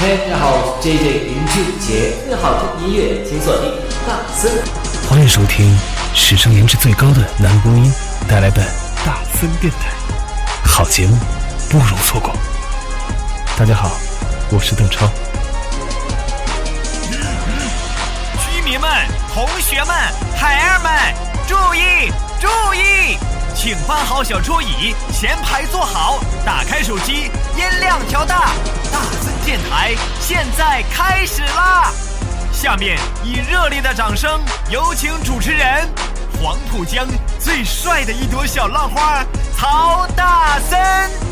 嘿，大家好，我是 JJ 林俊杰，更好听音乐请锁定大森。欢迎收听史上颜值最高的男播音带来的大森电台，好节目不容错过。大家好，我是邓超。居民们、同学们、孩儿们，注意注意，请搬好小桌椅，前排坐好，打开手机，音量调大。大森电台现在开始啦！下面以热烈的掌声，有请主持人黄浦江最帅的一朵小浪花曹大森。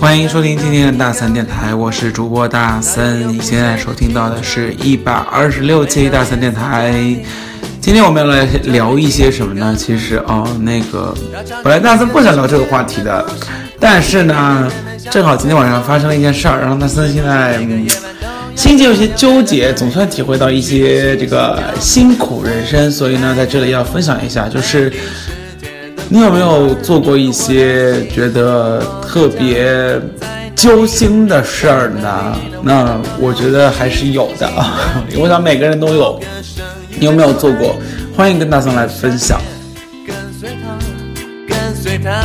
欢迎收听今天的大森电台，我是主播大森。你现在收听到的是一百二十六期大森电台。今天我们要来聊一些什么呢？其实哦，那个本来大森不想聊这个话题的，但是呢，正好今天晚上发生了一件事儿，让大森现在、嗯、心情有些纠结，总算体会到一些这个辛苦人生，所以呢，在这里要分享一下，就是。你有没有做过一些觉得特别揪心的事儿呢？那我觉得还是有的，我想每个人都有。你有没有做过？欢迎跟大森来分享。跟随他，跟随他，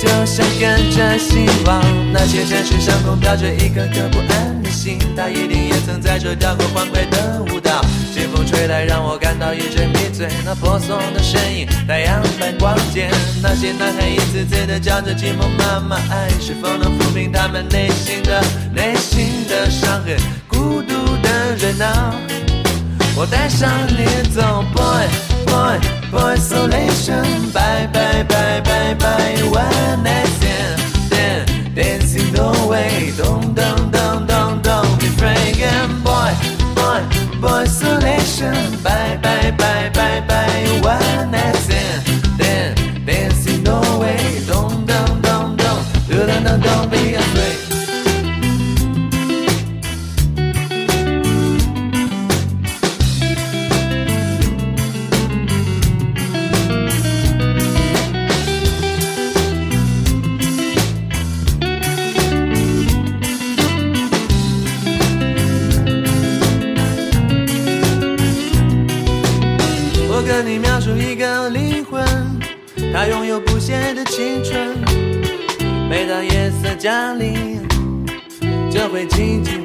就像跟着希望。那些城市上空飘着一颗颗不安的心，他一定也曾在这跳过欢快的舞蹈。风吹来，让我感到一阵迷醉。那婆娑的身影，太阳般光洁。那些男孩一次次的叫着寂寞妈妈，爱是否能抚平他们内心的内心的伤痕？孤独的人啊。我带上你走，boy boy boy isolation，bye bye bye bye bye，one night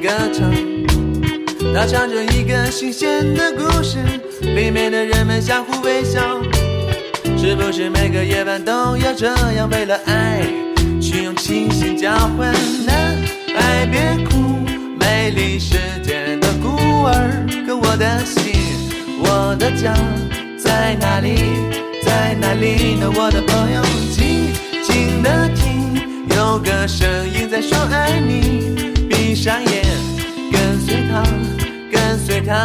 歌唱。它唱着一个新鲜的故事，里面的人们相互微笑。是不是每个夜晚都要这样，为了爱去用清醒交换？男孩别哭，美丽世界的孤儿。可我的心，我的家在哪里？在哪里呢？我的朋友，静静的听，有个声音在说爱你。闭上眼，跟随他，跟随他，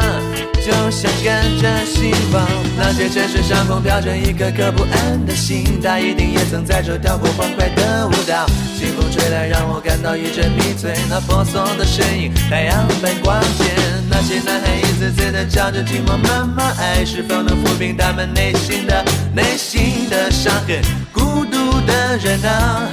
就像跟着希望。那些城市上空飘着一颗颗不安的心，他一定也曾在这跳过欢快的舞蹈。清风吹来，让我感到一阵迷醉。那婆娑的身影，太阳般光洁。那些男孩一次次的叫着寂寞妈妈，爱是否能抚平他们内心的内心的伤痕？孤独的人啊。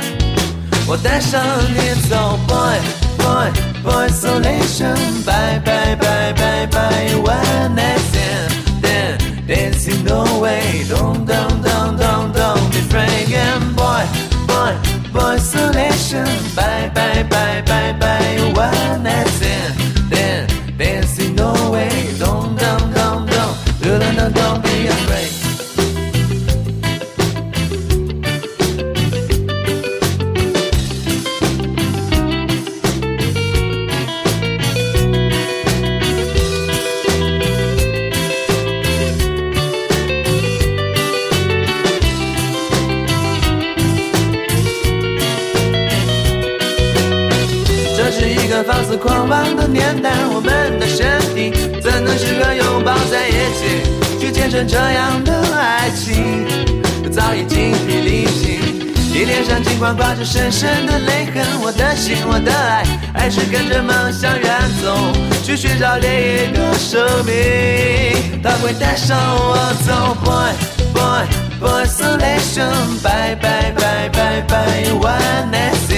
我带上你走，boy boy, boy, isolation. Bye, bye, bye, bye, bye. One night stand, then dancing no way. Don't, don't, don't, don't, don't be afraid. And boy, boy, boy, isolation. Bye, bye, bye, bye, bye. One night stand, then dancing no way. 肆狂妄的年代，我们的身体怎能适合拥抱在一起，去见证这样的爱情？我早已精疲力尽。你脸上尽管挂着深深的泪痕，我的心，我的爱，还是跟着梦想远走，去寻找另一个生命，他会带上我走。Boy boy boy isolation，bye bye bye bye bye one night stand dancing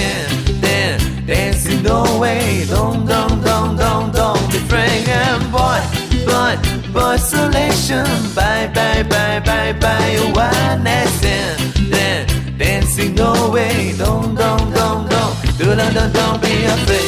no way don't don't don't don't don't be afraid and boy. Boy boy isolation bye bye bye bye bye. One night stand dancing no way don't don't don't don't don't don't don't be afraid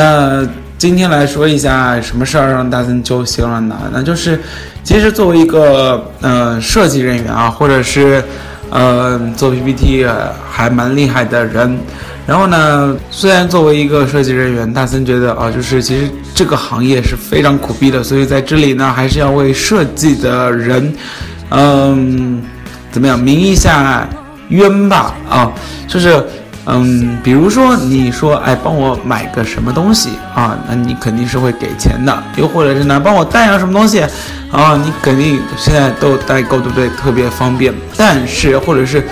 那今天来说一下什么事儿让大森揪心了呢？那就是，其实作为一个呃设计人员啊，或者是呃做 PPT 还蛮厉害的人，然后呢，虽然作为一个设计人员，大森觉得啊，就是其实这个行业是非常苦逼的，所以在这里呢，还是要为设计的人，嗯，怎么样，鸣一下冤吧啊，就是。嗯，比如说你说，哎，帮我买个什么东西啊？那你肯定是会给钱的。又或者是呢，帮我带上什么东西啊？你肯定现在都有代购，对不对？特别方便。但是，或者是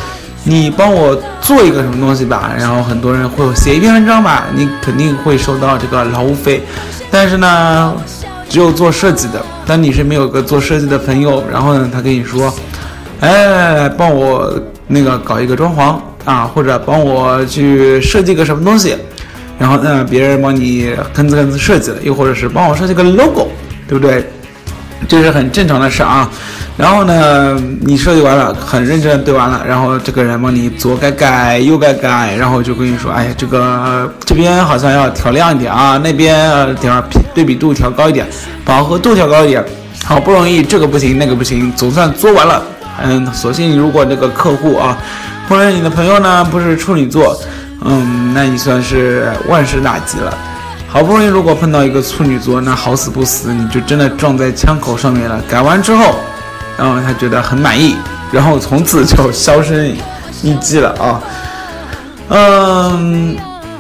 你帮我做一个什么东西吧，然后很多人会写一篇文章吧，你肯定会收到这个劳务费。但是呢，只有做设计的，当你身边有个做设计的朋友，然后呢，他跟你说，哎，帮我那个搞一个装潢。啊，或者帮我去设计个什么东西，然后呢，别人帮你吭哧吭哧设计了，又或者是帮我设计个 logo，对不对？这是很正常的事啊。然后呢，你设计完了，很认真的对完了，然后这个人帮你左改改，右改改，然后就跟你说，哎，这个这边好像要调亮一点啊，那边调对比度调高一点，饱和度调高一点。好不容易这个不行，那个不行，总算做完了。嗯，索性如果那个客户啊。或者你的朋友呢，不是处女座，嗯，那你算是万事大吉了。好不容易如果碰到一个处女座，那好死不死，你就真的撞在枪口上面了。改完之后，然后他觉得很满意，然后从此就 销声匿迹了啊。嗯，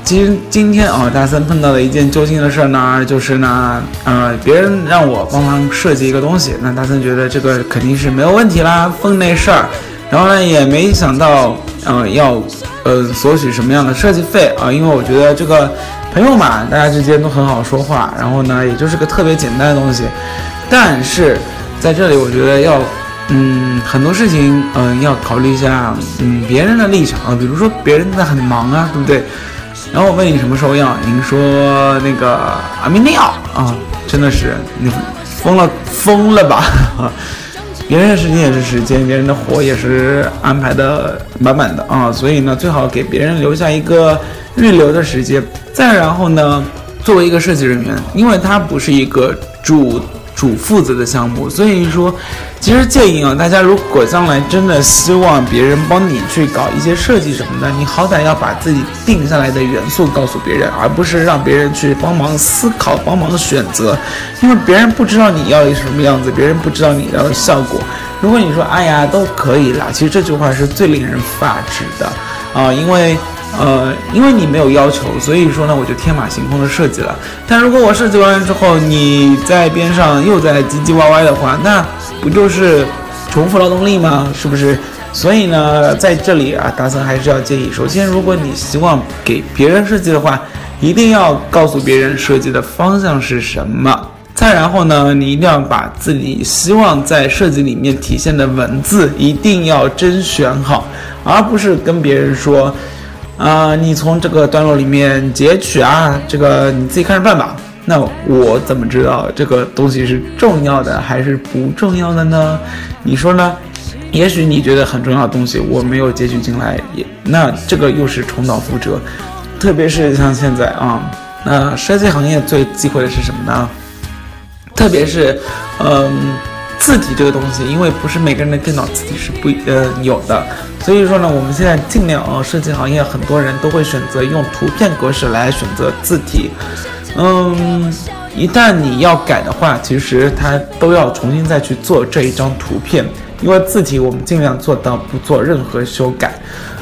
其实今天啊，大森碰到的一件揪心的事儿呢，就是呢，呃，别人让我帮忙设计一个东西，那大森觉得这个肯定是没有问题啦，分内事儿。然后呢，也没想到，呃，要，呃，索取什么样的设计费啊？因为我觉得这个朋友嘛，大家之间都很好说话。然后呢，也就是个特别简单的东西。但是在这里，我觉得要，嗯，很多事情，嗯，要考虑一下，嗯，别人的立场啊。比如说，别人在很忙啊，对不对？然后我问你什么时候要，您说那个啊，明天要啊，真的是你疯了，疯了吧？别人的时间也是时间，别人的活也是安排的满满的啊，所以呢，最好给别人留下一个预留的时间。再然后呢，作为一个设计人员，因为他不是一个主。主负责的项目，所以说，其实建议啊，大家如果将来真的希望别人帮你去搞一些设计什么的，你好歹要把自己定下来的元素告诉别人，而不是让别人去帮忙思考、帮忙选择，因为别人不知道你要什么样子，别人不知道你要的效果。如果你说哎呀都可以啦，其实这句话是最令人发指的啊，因为。呃，因为你没有要求，所以说呢，我就天马行空的设计了。但如果我设计完了之后，你在边上又在唧唧歪歪的话，那不就是重复劳动力吗？是不是？所以呢，在这里啊，大森还是要建议：首先，如果你希望给别人设计的话，一定要告诉别人设计的方向是什么。再然后呢，你一定要把自己希望在设计里面体现的文字一定要甄选好，而不是跟别人说。啊，你从这个段落里面截取啊，这个你自己看着办吧。那我怎么知道这个东西是重要的还是不重要的呢？你说呢？也许你觉得很重要的东西我没有截取进来，也那这个又是重蹈覆辙。特别是像现在啊，那设计行业最忌讳的是什么呢？特别是，嗯，字体这个东西，因为不是每个人的电脑字体是不呃有的，所以说呢，我们现在尽量啊，设计行业很多人都会选择用图片格式来选择字体。嗯，一旦你要改的话，其实它都要重新再去做这一张图片，因为字体我们尽量做到不做任何修改。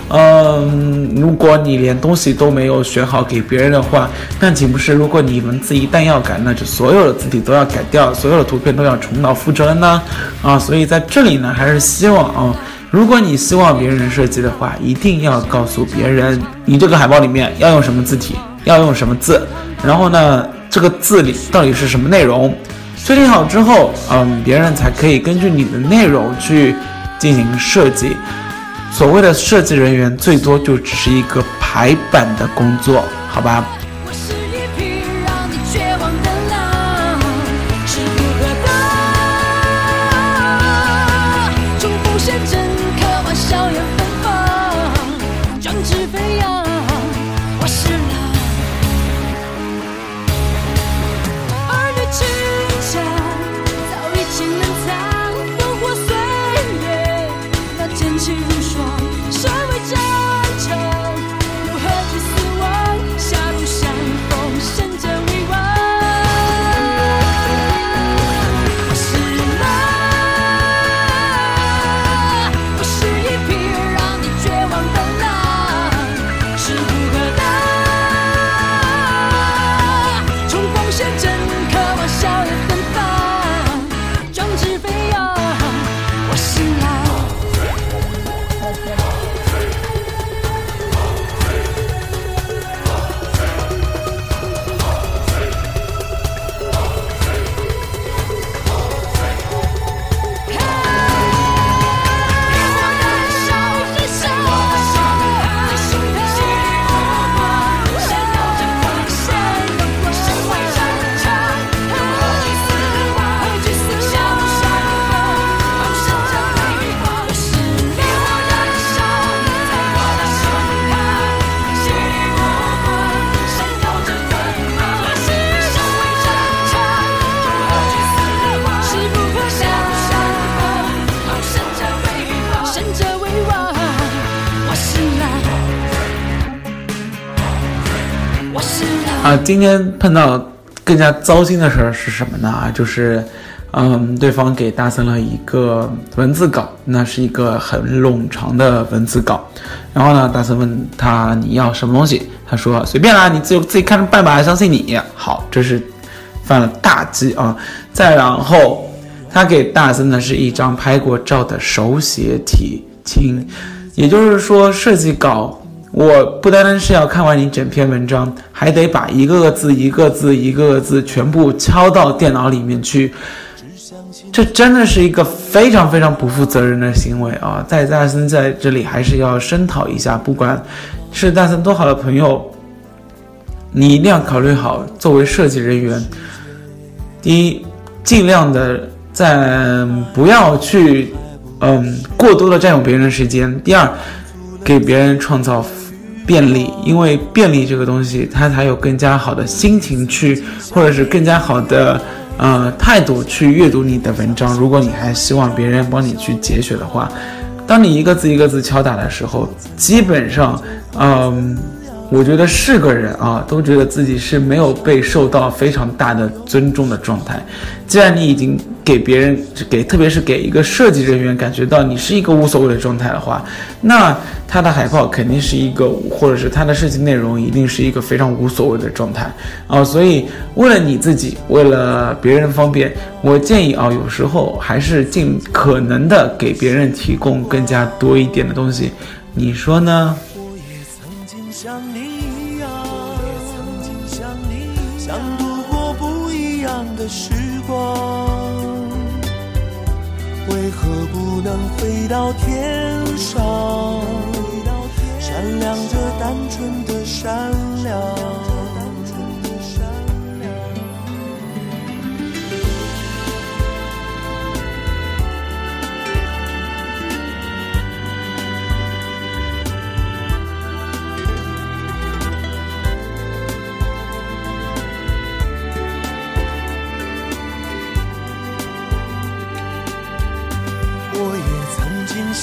嗯，如果你连东西都没有选好给别人的话，那岂不是如果你文字一旦要改，那就所有的字体都要改掉，所有的图片都要重蹈覆辙呢？啊，所以在这里呢，还是希望啊，如果你希望别人设计的话，一定要告诉别人，你这个海报里面要用什么字体，要用什么字，然后呢，这个字里到底是什么内容，确定好之后，嗯，别人才可以根据你的内容去进行设计。所谓的设计人员，最多就只是一个排版的工作，好吧？今天碰到更加糟心的事儿是什么呢？就是，嗯，对方给大森了一个文字稿，那是一个很冗长的文字稿。然后呢，大森问他你要什么东西，他说随便啦，你自己自己看着办吧，相信你。好，这是犯了大忌啊。再然后，他给大森的是一张拍过照的手写体亲，也就是说，设计稿我不单单是要看完你整篇文章，还得把一个个字、一个字、一个个字全部敲到电脑里面去。这真的是一个非常非常不负责任的行为啊！在大森在这里还是要声讨一下，不管是大森多好的朋友，你一定要考虑好，作为设计人员，第一，尽量的在不要去嗯过多的占用别人的时间；第二，给别人创造便利，因为便利这个东西，它才有更加好的心情去，或者是更加好的呃态度去阅读你的文章。如果你还希望别人帮你去节选的话，当你一个字一个字敲打的时候，基本上，嗯。我觉得是个人啊，都觉得自己是没有被受到非常大的尊重的状态。既然你已经给别人给，特别是给一个设计人员感觉到你是一个无所谓的状态的话，那他的海报肯定是一个，或者是他的设计内容一定是一个非常无所谓的状态啊。所以为了你自己，为了别人方便，我建议啊，有时候还是尽可能的给别人提供更加多一点的东西，你说呢？曾经像你一样，也曾经像你，想度过不一样的时光。为何不能飞到天上，闪亮着单纯的善良？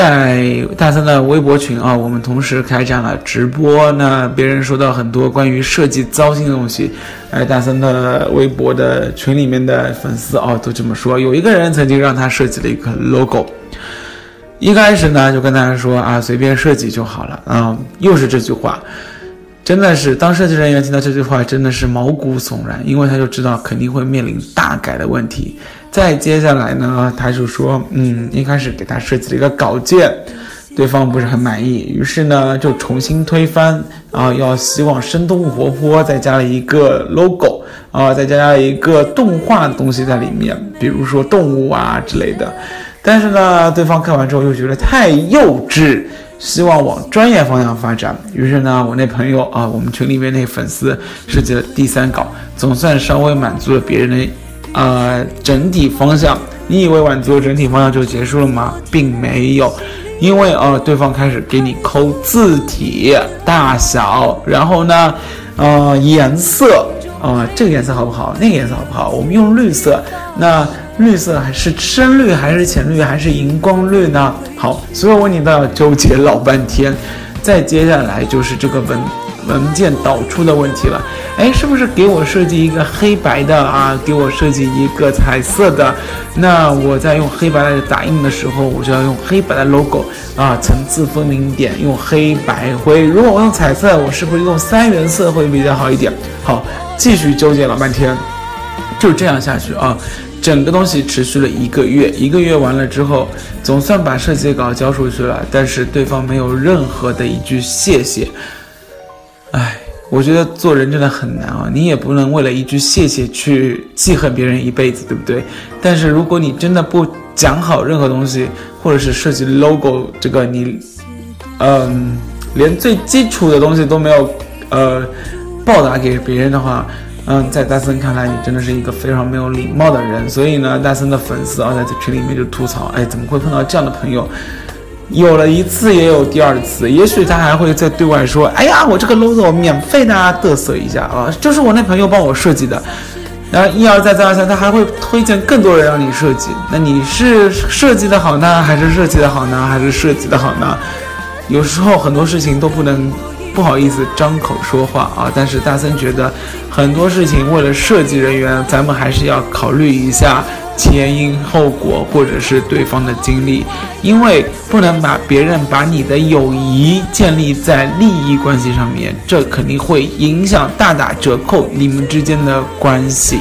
在大三的微博群啊，我们同时开展了直播。那别人说到很多关于设计糟心的东西，哎，大三的微博的群里面的粉丝哦都这么说。有一个人曾经让他设计了一个 logo，一开始呢就跟大家说啊，随便设计就好了啊，又是这句话。真的是，当设计人员听到这句话，真的是毛骨悚然，因为他就知道肯定会面临大改的问题。再接下来呢，他就说，嗯，一开始给他设计了一个稿件，对方不是很满意，于是呢就重新推翻，啊，要希望生动活泼，再加了一个 logo，啊，再加了一个动画的东西在里面，比如说动物啊之类的。但是呢，对方看完之后又觉得太幼稚。希望往专业方向发展，于是呢，我那朋友啊，我们群里面那粉丝设计了第三稿，总算稍微满足了别人的，呃，整体方向。你以为满足整体方向就结束了吗？并没有，因为呃，对方开始给你抠字体大小，然后呢，呃，颜色，啊、这个颜色好不好？那个颜色好不好？我们用绿色，那。绿色还是深绿还是浅绿还是荧光绿呢？好，所有问题都要纠结老半天。再接下来就是这个文文件导出的问题了。哎，是不是给我设计一个黑白的啊？给我设计一个彩色的？那我在用黑白来打印的时候，我就要用黑白的 logo 啊，层次分明一点，用黑白灰。如果我用彩色，我是不是用三原色会比较好一点？好，继续纠结老半天，就这样下去啊。整个东西持续了一个月，一个月完了之后，总算把设计稿交出去了，但是对方没有任何的一句谢谢。我觉得做人真的很难啊！你也不能为了一句谢谢去记恨别人一辈子，对不对？但是如果你真的不讲好任何东西，或者是设计 logo 这个你，嗯，连最基础的东西都没有，呃，报答给别人的话。嗯，在大森看来，你真的是一个非常没有礼貌的人。所以呢，大森的粉丝啊，在这群里面就吐槽：哎，怎么会碰到这样的朋友？有了一次，也有第二次。也许他还会在对外说：哎呀，我这个 logo 免费的啊，嘚瑟一下啊，就是我那朋友帮我设计的。然后一而再，再而三，他还会推荐更多人让你设计。那你是设计的好呢，还是设计的好呢，还是设计的好呢？有时候很多事情都不能。不好意思张口说话啊，但是大森觉得很多事情为了设计人员，咱们还是要考虑一下前因后果，或者是对方的经历，因为不能把别人把你的友谊建立在利益关系上面，这肯定会影响大打折扣你们之间的关系。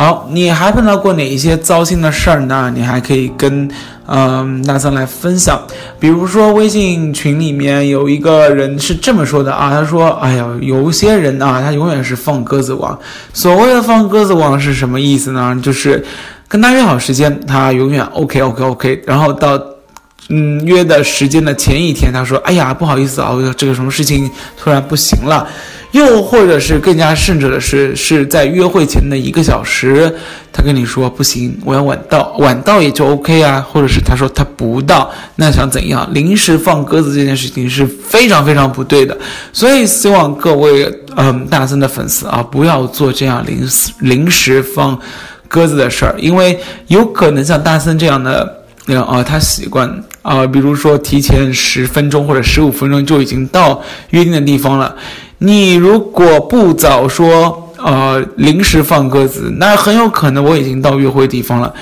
好，你还碰到过哪一些糟心的事儿呢？你还可以跟嗯、大森来分享。比如说微信群里面有一个人是这么说的啊，他说：“哎呀，有些人啊，他永远是放鸽子王。所谓的放鸽子王是什么意思呢？就是跟他约好时间，他永远 OK OK OK，然后到嗯约的时间的前一天，他说：“哎呀，不好意思啊，这个什么事情突然不行了。”又或者是更加甚者的是，是在约会前的一个小时，他跟你说不行，我要晚到，晚到也就 OK 啊。或者是他说他不到，那想怎样？临时放鸽子这件事情是非常非常不对的。所以希望各位嗯大森的粉丝啊，不要做这样临时临时放鸽子的事儿，因为有可能像大森这样的。那样啊，他习惯啊，比如说提前十分钟或者十五分钟就已经到约定的地方了。你如果不早说，呃，临时放鸽子，那很有可能我已经到约会地方了。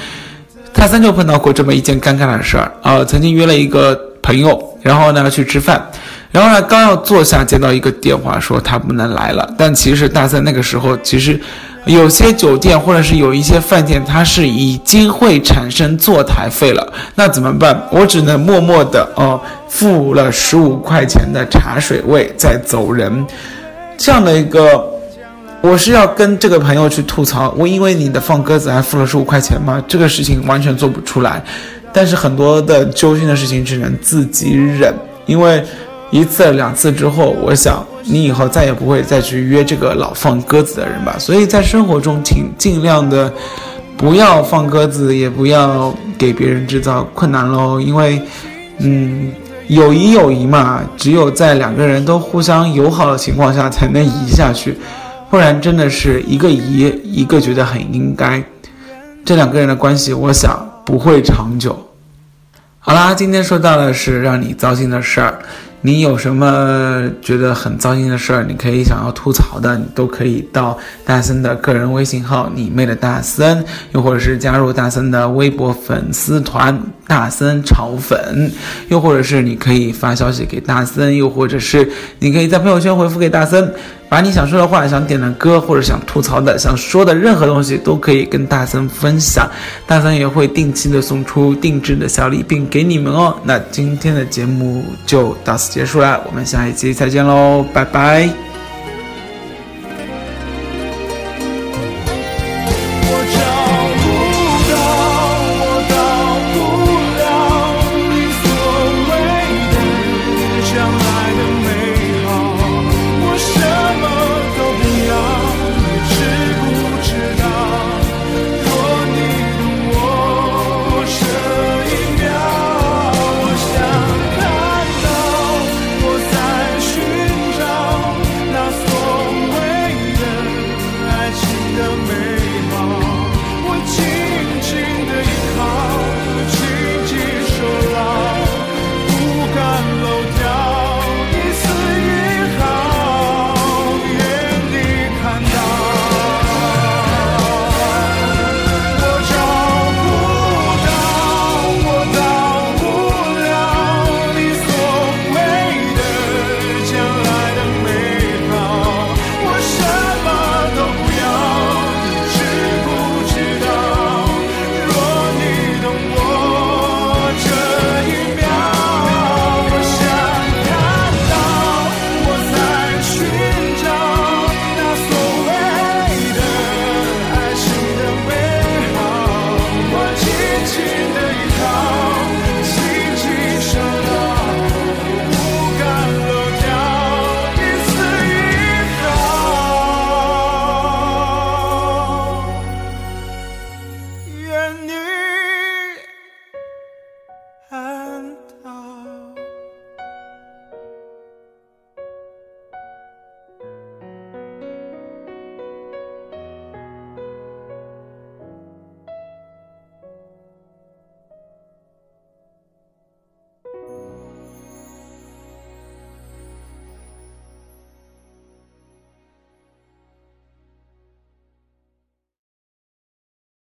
他三就碰到过这么一件尴尬的事儿啊、曾经约了一个朋友，然后呢去吃饭，然后呢刚要坐下，接到一个电话说他不能来了。但其实大三那个时候，其实有些酒店或者是有一些饭店，它是已经会产生坐台费了，那怎么办？我只能默默的哦，付了十五块钱的茶水位再走人，这样的一个。我是要跟这个朋友去吐槽，我因为你的放鸽子还付了十五块钱吗？这个事情完全做不出来。但是很多的揪心的事情只能自己忍，因为一次两次之后，我想你以后再也不会再去约这个老放鸽子的人吧。所以在生活中，请尽量的不要放鸽子，也不要给别人制造困难喽。因为，嗯，友谊友谊嘛，只有在两个人都互相友好的情况下才能移下去。不然真的是一个移，一个觉得很应该，这两个人的关系，我想不会长久。好啦，今天说到的是让你糟心的事儿，你有什么觉得很糟心的事儿，你可以想要吐槽的，你都可以到大森的个人微信号“你妹的大森”，又或者是加入大森的微博粉丝团“大森炒粉”，又或者是你可以发消息给大森，又或者是你可以在朋友圈回复给大森。把你想说的话、想点的歌，或者想吐槽的、想说的任何东西，都可以跟大森分享。大森也会定期的送出定制的小礼品给你们哦。那今天的节目就到此结束了，我们下一期再见喽，拜拜。